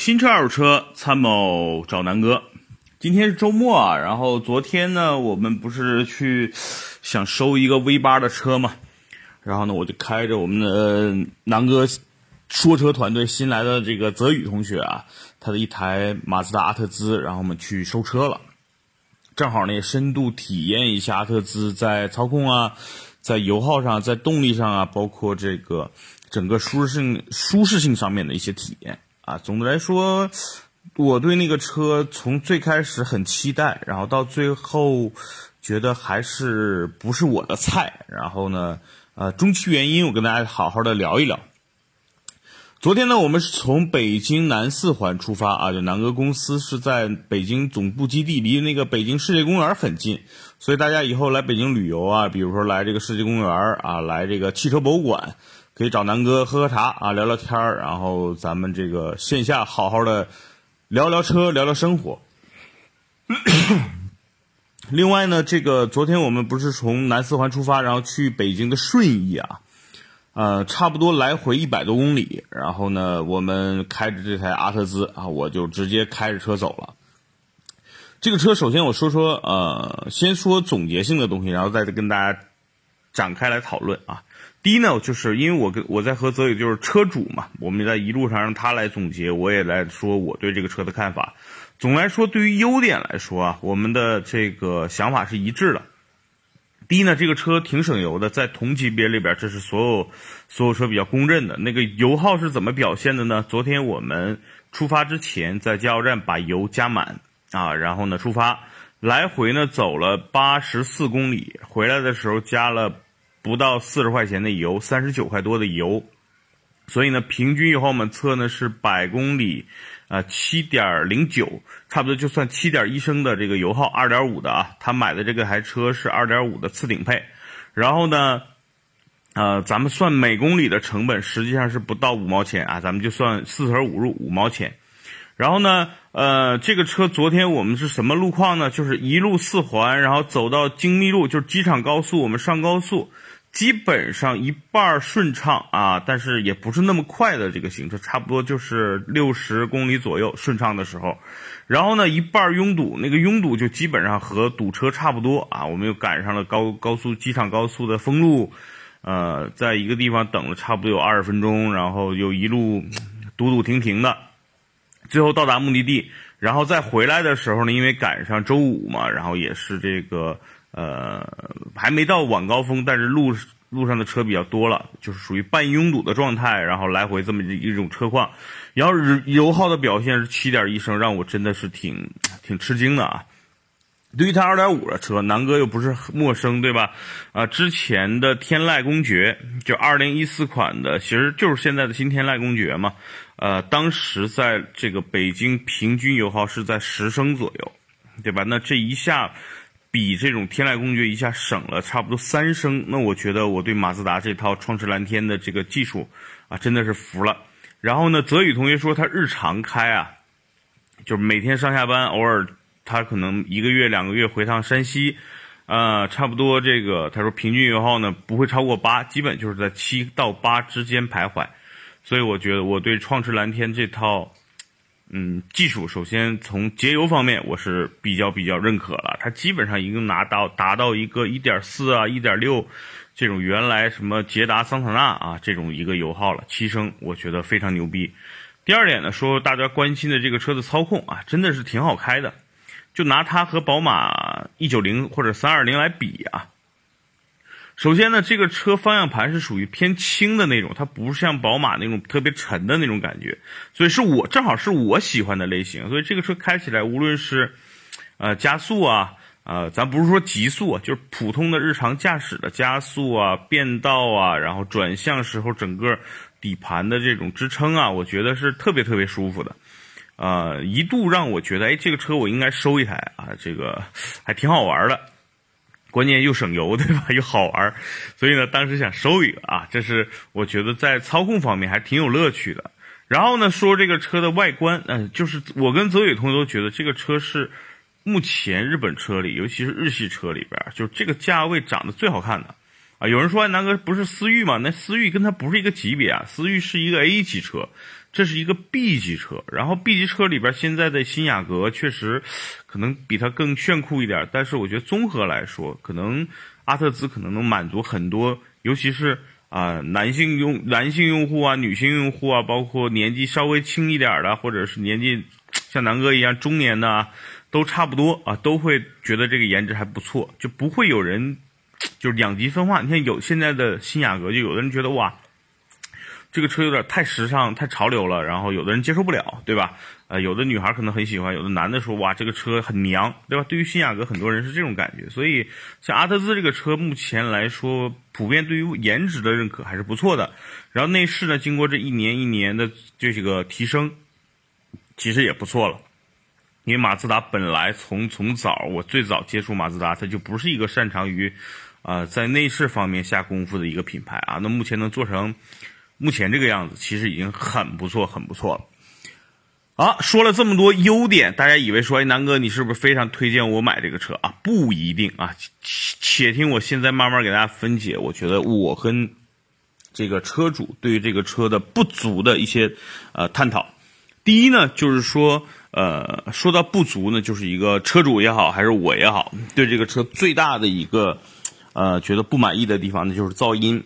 新车二手车参谋找南哥。今天是周末啊，然后昨天呢，我们不是去想收一个 V 八的车嘛，然后呢，我就开着我们的南哥说车团队新来的这个泽宇同学啊，他的一台马自达阿特兹，然后我们去收车了。正好呢，也深度体验一下阿特兹在操控啊，在油耗上，在动力上啊，包括这个整个舒适性、舒适性上面的一些体验。啊，总的来说，我对那个车从最开始很期待，然后到最后觉得还是不是我的菜。然后呢，呃，中期原因我跟大家好好的聊一聊。昨天呢，我们是从北京南四环出发啊，就南哥公司是在北京总部基地，离那个北京世界公园很近，所以大家以后来北京旅游啊，比如说来这个世界公园啊，来这个汽车博物馆。可以找南哥喝喝茶啊，聊聊天儿，然后咱们这个线下好好的聊聊车，聊聊生活。另外呢，这个昨天我们不是从南四环出发，然后去北京的顺义啊，呃，差不多来回一百多公里。然后呢，我们开着这台阿特兹啊，我就直接开着车走了。这个车首先我说说，呃，先说总结性的东西，然后再跟大家展开来讨论啊。第一呢，就是因为我跟我在和泽宇就是车主嘛，我们在一路上让他来总结，我也来说我对这个车的看法。总来说，对于优点来说啊，我们的这个想法是一致的。第一呢，这个车挺省油的，在同级别里边，这是所有所有车比较公认的。那个油耗是怎么表现的呢？昨天我们出发之前在加油站把油加满啊，然后呢出发，来回呢走了八十四公里，回来的时候加了。不到四十块钱的油，三十九块多的油，所以呢，平均以后我们测呢是百公里，啊七点零九，差不多就算七点一升的这个油耗，二点五的啊，他买的这个台车是二点五的次顶配，然后呢，呃，咱们算每公里的成本实际上是不到五毛钱啊，咱们就算四舍五入五毛钱，然后呢，呃，这个车昨天我们是什么路况呢？就是一路四环，然后走到京密路，就是机场高速，我们上高速。基本上一半顺畅啊，但是也不是那么快的这个行车，差不多就是六十公里左右顺畅的时候，然后呢一半拥堵，那个拥堵就基本上和堵车差不多啊。我们又赶上了高高速机场高速的封路，呃，在一个地方等了差不多有二十分钟，然后又一路堵堵停停的，最后到达目的地，然后再回来的时候呢，因为赶上周五嘛，然后也是这个。呃，没到晚高峰，但是路路上的车比较多了，就是属于半拥堵的状态，然后来回这么一种车况，然后油耗的表现是七点一升，让我真的是挺挺吃惊的啊。对于它二点五的车，南哥又不是陌生，对吧？啊，之前的天籁公爵就二零一四款的，其实就是现在的新天籁公爵嘛。呃，当时在这个北京平均油耗是在十升左右，对吧？那这一下。比这种天籁公爵一下省了差不多三升，那我觉得我对马自达这套创驰蓝天的这个技术啊，真的是服了。然后呢，泽宇同学说他日常开啊，就是每天上下班，偶尔他可能一个月两个月回趟山西，呃，差不多这个他说平均油耗呢不会超过八，基本就是在七到八之间徘徊。所以我觉得我对创驰蓝天这套。嗯，技术首先从节油方面我是比较比较认可了，它基本上已经拿到达到一个一点四啊、一点六这种原来什么捷达、桑塔纳啊这种一个油耗了，七升，我觉得非常牛逼。第二点呢，说大家关心的这个车的操控啊，真的是挺好开的，就拿它和宝马一九零或者三二零来比啊。首先呢，这个车方向盘是属于偏轻的那种，它不是像宝马那种特别沉的那种感觉，所以是我正好是我喜欢的类型，所以这个车开起来无论是，呃加速啊，呃咱不是说极速，就是普通的日常驾驶的加速啊、变道啊，然后转向时候整个底盘的这种支撑啊，我觉得是特别特别舒服的，呃一度让我觉得，哎这个车我应该收一台啊，这个还挺好玩的。关键又省油，对吧？又好玩，所以呢，当时想收一个啊，这是我觉得在操控方面还挺有乐趣的。然后呢，说这个车的外观，嗯，就是我跟泽宇同学都觉得这个车是目前日本车里，尤其是日系车里边，就这个价位长得最好看的啊。有人说南哥不是思域吗？那思域跟它不是一个级别啊，思域是一个 A 级车，这是一个 B 级车。然后 B 级车里边现在的新雅阁确实可能比它更炫酷一点，但是我觉得综合来说，可能阿特兹可能能满足很多，尤其是。啊，男性用男性用户啊，女性用户啊，包括年纪稍微轻一点的，或者是年纪像南哥一样中年的，都差不多啊，都会觉得这个颜值还不错，就不会有人就是两极分化。你看有现在的新雅阁，就有的人觉得哇。这个车有点太时尚、太潮流了，然后有的人接受不了，对吧？呃，有的女孩可能很喜欢，有的男的说哇，这个车很娘，对吧？对于新雅阁，很多人是这种感觉。所以，像阿特兹这个车，目前来说，普遍对于颜值的认可还是不错的。然后内饰呢，经过这一年一年的这个提升，其实也不错了。因为马自达本来从从早我最早接触马自达，它就不是一个擅长于，呃，在内饰方面下功夫的一个品牌啊。那目前能做成。目前这个样子其实已经很不错，很不错了。啊，说了这么多优点，大家以为说，哎，南哥你是不是非常推荐我买这个车啊？不一定啊，且听我现在慢慢给大家分解。我觉得我跟这个车主对于这个车的不足的一些呃探讨。第一呢，就是说，呃，说到不足呢，就是一个车主也好，还是我也好，对这个车最大的一个呃觉得不满意的地方呢，就是噪音。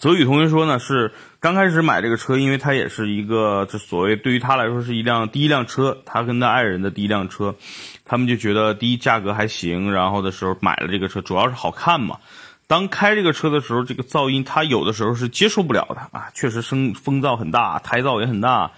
泽宇同学说呢，是刚开始买这个车，因为他也是一个，这所谓对于他来说是一辆第一辆车，他跟他爱人的第一辆车，他们就觉得第一价格还行，然后的时候买了这个车，主要是好看嘛。当开这个车的时候，这个噪音他有的时候是接受不了的啊，确实声风噪很大，胎噪也很大。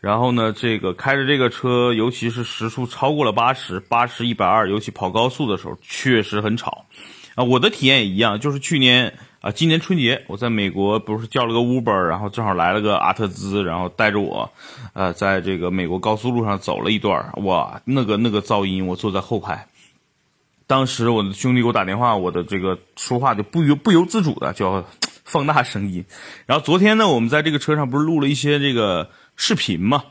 然后呢，这个开着这个车，尤其是时速超过了八十八十一百二，尤其跑高速的时候，确实很吵。啊，我的体验也一样，就是去年。啊，今年春节我在美国不是叫了个 Uber，然后正好来了个阿特兹，然后带着我，呃，在这个美国高速路上走了一段，哇，那个那个噪音，我坐在后排，当时我的兄弟给我打电话，我的这个说话就不由不由自主的就要 放大声音，然后昨天呢，我们在这个车上不是录了一些这个视频嘛，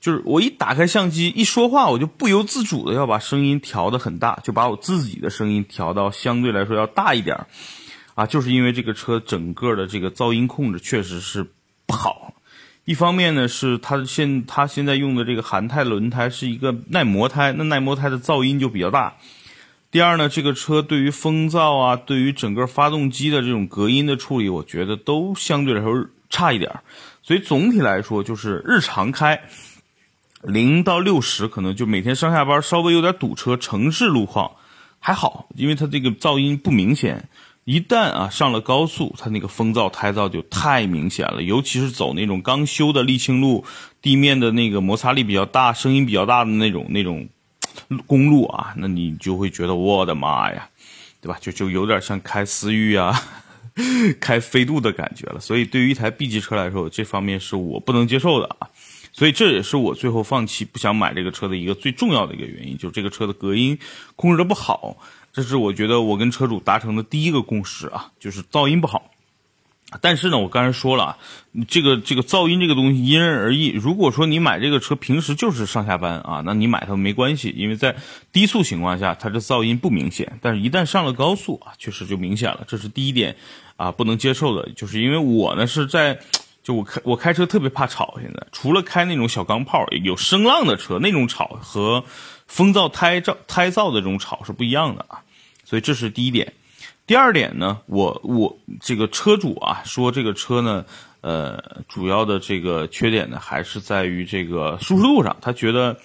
就是我一打开相机一说话，我就不由自主的要把声音调的很大，就把我自己的声音调到相对来说要大一点。啊，就是因为这个车整个的这个噪音控制确实是不好。一方面呢，是它现它现在用的这个韩泰轮胎是一个耐磨胎，那耐磨胎的噪音就比较大。第二呢，这个车对于风噪啊，对于整个发动机的这种隔音的处理，我觉得都相对来说差一点。所以总体来说，就是日常开零到六十，可能就每天上下班稍微有点堵车，城市路况还好，因为它这个噪音不明显。一旦啊上了高速，它那个风噪、胎噪就太明显了，尤其是走那种刚修的沥青路，地面的那个摩擦力比较大、声音比较大的那种那种公路啊，那你就会觉得我的妈呀，对吧？就就有点像开思域啊、开飞度的感觉了。所以对于一台 B 级车来说，这方面是我不能接受的啊。所以这也是我最后放弃不想买这个车的一个最重要的一个原因，就是这个车的隔音控制的不好。这是我觉得我跟车主达成的第一个共识啊，就是噪音不好。但是呢，我刚才说了啊，这个这个噪音这个东西因人而异。如果说你买这个车平时就是上下班啊，那你买它没关系，因为在低速情况下它这噪音不明显。但是一旦上了高速啊，确实就明显了。这是第一点啊，不能接受的。就是因为我呢是在，就我开我开车特别怕吵。现在除了开那种小钢炮有声浪的车，那种吵和风噪、胎噪、胎噪的这种吵是不一样的啊。所以这是第一点，第二点呢，我我这个车主啊说这个车呢，呃，主要的这个缺点呢还是在于这个舒适度上，他觉得，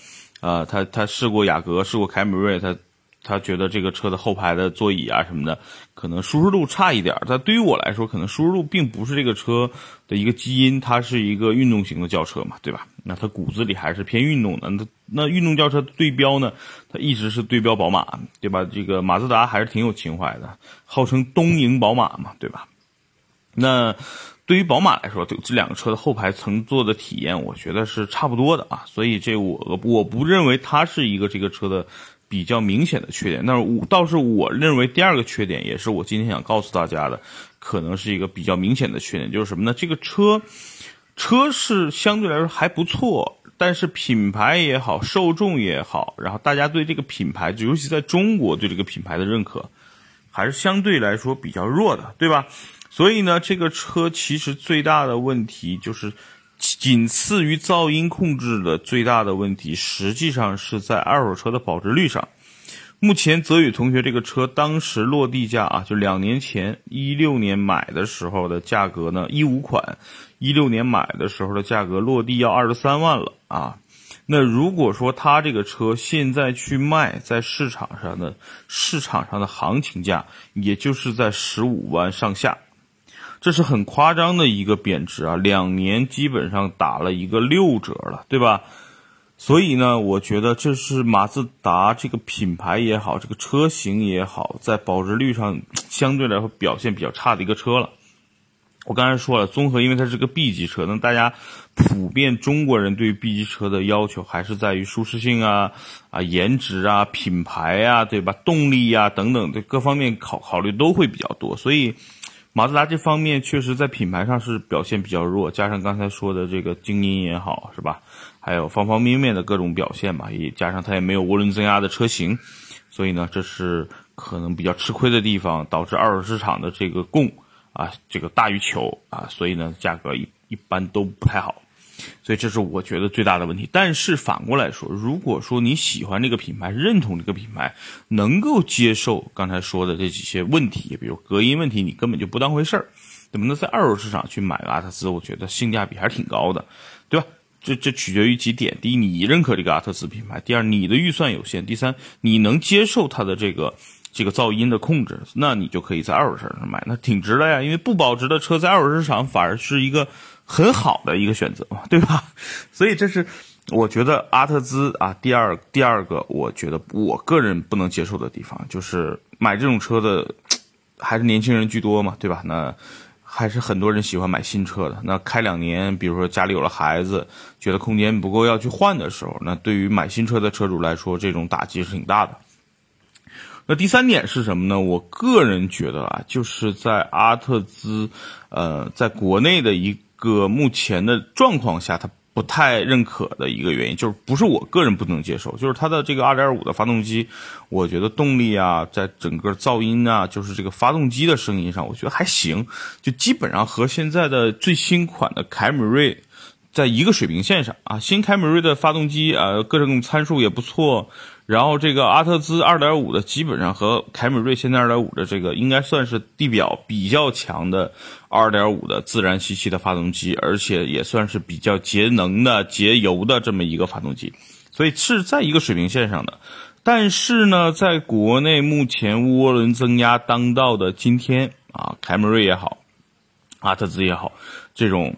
呃，他他试过雅阁，试过凯美瑞，他。他觉得这个车的后排的座椅啊什么的，可能舒适度差一点。但对于我来说，可能舒适度并不是这个车的一个基因，它是一个运动型的轿车嘛，对吧？那它骨子里还是偏运动的。那那运动轿车对标呢？它一直是对标宝马，对吧？这个马自达还是挺有情怀的，号称东瀛宝马嘛，对吧？那对于宝马来说，对这两个车的后排乘坐的体验，我觉得是差不多的啊。所以这我我不认为它是一个这个车的。比较明显的缺点，那我倒是我认为第二个缺点，也是我今天想告诉大家的，可能是一个比较明显的缺点，就是什么呢？这个车，车是相对来说还不错，但是品牌也好，受众也好，然后大家对这个品牌，尤其在中国对这个品牌的认可，还是相对来说比较弱的，对吧？所以呢，这个车其实最大的问题就是，仅次于噪音控制的最大的问题，实际上是在二手车的保值率上。目前泽宇同学这个车当时落地价啊，就两年前一六年买的时候的价格呢，一五款，一六年买的时候的价格落地要二十三万了啊。那如果说他这个车现在去卖，在市场上的市场上的行情价，也就是在十五万上下，这是很夸张的一个贬值啊，两年基本上打了一个六折了，对吧？所以呢，我觉得这是马自达这个品牌也好，这个车型也好，在保值率上相对来说表现比较差的一个车了。我刚才说了，综合因为它是个 B 级车，那大家普遍中国人对 B 级车的要求还是在于舒适性啊、啊颜值啊、品牌啊，对吧？动力呀等等的各方面考考虑都会比较多，所以马自达这方面确实在品牌上是表现比较弱，加上刚才说的这个静音也好，是吧？还有方方面面的各种表现吧，也加上它也没有涡轮增压的车型，所以呢，这是可能比较吃亏的地方，导致二手市场的这个供啊，这个大于求啊，所以呢，价格一一般都不太好，所以这是我觉得最大的问题。但是反过来说，如果说你喜欢这个品牌，认同这个品牌，能够接受刚才说的这几些问题，比如隔音问题，你根本就不当回事儿，怎么能在二手市场去买个阿特兹，我觉得性价比还是挺高的，对吧？这这取决于几点：第一，你认可这个阿特兹品牌；第二，你的预算有限；第三，你能接受它的这个这个噪音的控制，那你就可以在二手车上买，那挺值的呀。因为不保值的车在二手市场反而是一个很好的一个选择嘛，对吧？所以这是我觉得阿特兹啊，第二第二个，我觉得我个人不能接受的地方，就是买这种车的还是年轻人居多嘛，对吧？那。还是很多人喜欢买新车的。那开两年，比如说家里有了孩子，觉得空间不够要去换的时候，那对于买新车的车主来说，这种打击是挺大的。那第三点是什么呢？我个人觉得啊，就是在阿特兹，呃，在国内的一个目前的状况下，它。不太认可的一个原因，就是不是我个人不能接受，就是它的这个2.5的发动机，我觉得动力啊，在整个噪音啊，就是这个发动机的声音上，我觉得还行，就基本上和现在的最新款的凯美瑞在一个水平线上啊。新凯美瑞的发动机啊，各种参数也不错。然后这个阿特兹2.5的基本上和凯美瑞现在2.5的这个应该算是地表比较强的2.5的自然吸气的发动机，而且也算是比较节能的、节油的这么一个发动机，所以是在一个水平线上的。但是呢，在国内目前涡轮增压当道的今天啊，凯美瑞也好，阿特兹也好，这种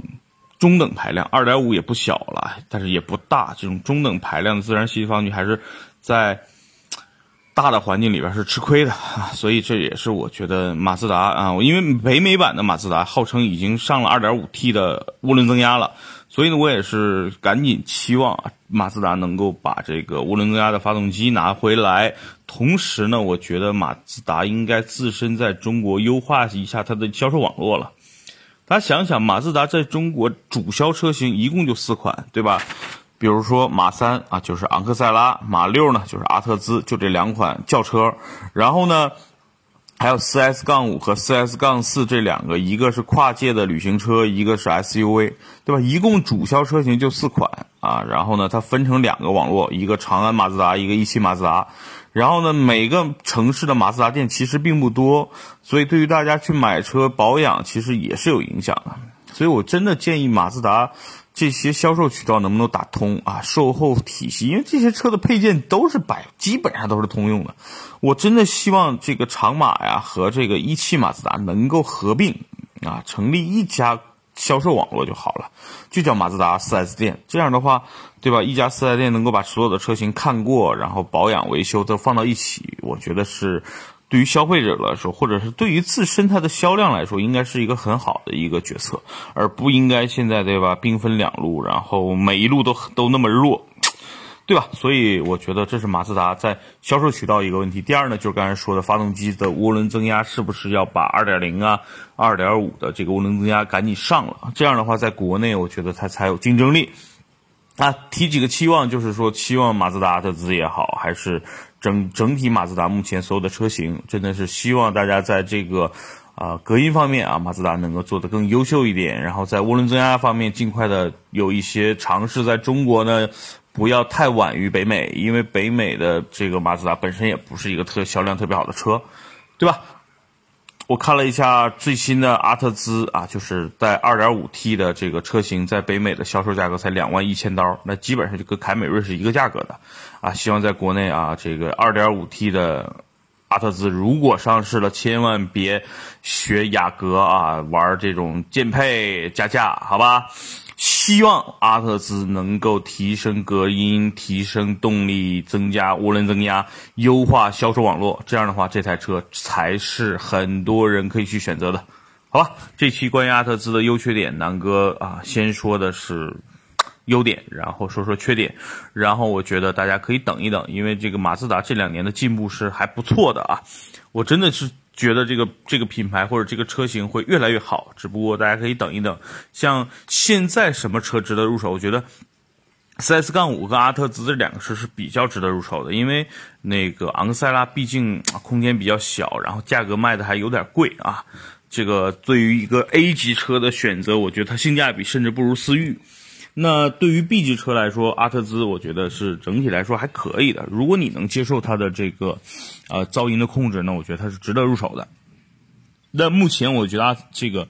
中等排量2.5也不小了，但是也不大，这种中等排量的自然吸气发动机还是。在大的环境里边是吃亏的，所以这也是我觉得马自达啊，因为北美版的马自达号称已经上了 2.5T 的涡轮增压了，所以呢，我也是赶紧期望马自达能够把这个涡轮增压的发动机拿回来。同时呢，我觉得马自达应该自身在中国优化一下它的销售网络了。大家想想，马自达在中国主销车型一共就四款，对吧？比如说马三啊，就是昂克赛拉；马六呢，就是阿特兹，就这两款轿车。然后呢，还有四 S 杠五和四 S 杠四这两个，一个是跨界的旅行车，一个是 SUV，对吧？一共主销车型就四款啊。然后呢，它分成两个网络，一个长安马自达，一个一汽马自达。然后呢，每个城市的马自达店其实并不多，所以对于大家去买车保养，其实也是有影响的。所以我真的建议马自达。这些销售渠道能不能打通啊？售后体系，因为这些车的配件都是百，基本上都是通用的。我真的希望这个长马呀和这个一汽马自达能够合并啊，成立一家销售网络就好了，就叫马自达 4S 店。这样的话，对吧？一家 4S 店能够把所有的车型看过，然后保养维修都放到一起，我觉得是。对于消费者来说，或者是对于自身它的销量来说，应该是一个很好的一个决策，而不应该现在对吧？兵分两路，然后每一路都都那么弱，对吧？所以我觉得这是马自达在销售渠道一个问题。第二呢，就是刚才说的发动机的涡轮增压是不是要把2.0啊、2.5的这个涡轮增压赶紧上了？这样的话，在国内我觉得它才有竞争力。啊，提几个期望，就是说期望马自达阿特兹也好，还是整整体马自达目前所有的车型，真的是希望大家在这个啊隔音方面啊，马自达能够做得更优秀一点，然后在涡轮增压方面尽快的有一些尝试，在中国呢不要太晚于北美，因为北美的这个马自达本身也不是一个特销量特别好的车，对吧？我看了一下最新的阿特兹啊，就是在 2.5T 的这个车型，在北美的销售价格才两万一千刀，那基本上就跟凯美瑞是一个价格的，啊，希望在国内啊，这个 2.5T 的阿特兹如果上市了，千万别学雅阁啊，玩这种减配加价，好吧？希望阿特兹能够提升隔音、提升动力、增加涡轮增压、优化销售网络。这样的话，这台车才是很多人可以去选择的，好吧？这期关于阿特兹的优缺点，南哥啊，先说的是优点，然后说说缺点，然后我觉得大家可以等一等，因为这个马自达这两年的进步是还不错的啊，我真的是。觉得这个这个品牌或者这个车型会越来越好，只不过大家可以等一等。像现在什么车值得入手？我觉得，CS 杠五跟阿特兹这两个车是比较值得入手的，因为那个昂克赛拉毕竟空间比较小，然后价格卖的还有点贵啊。这个对于一个 A 级车的选择，我觉得它性价比甚至不如思域。那对于 B 级车来说，阿特兹我觉得是整体来说还可以的。如果你能接受它的这个，呃，噪音的控制，那我觉得它是值得入手的。那目前我觉得这个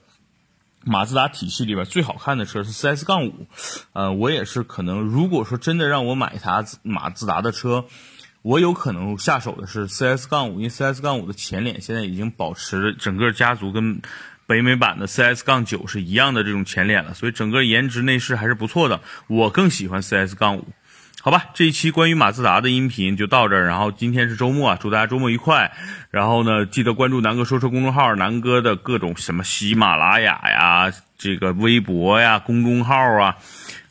马自达体系里边最好看的车是 CS 杠五，呃，我也是可能如果说真的让我买一台马自达的车，我有可能下手的是 CS 杠五，因为 CS 杠五的前脸现在已经保持整个家族跟。北美版的 CS 杠九是一样的这种前脸了，所以整个颜值内饰还是不错的。我更喜欢 CS 杠五，好吧，这一期关于马自达的音频就到这儿。然后今天是周末啊，祝大家周末愉快。然后呢，记得关注南哥说车公众号，南哥的各种什么喜马拉雅呀、这个微博呀、公众号啊、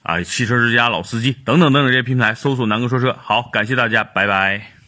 啊汽车之家老司机等等等等这些平台，搜索南哥说车。好，感谢大家，拜拜。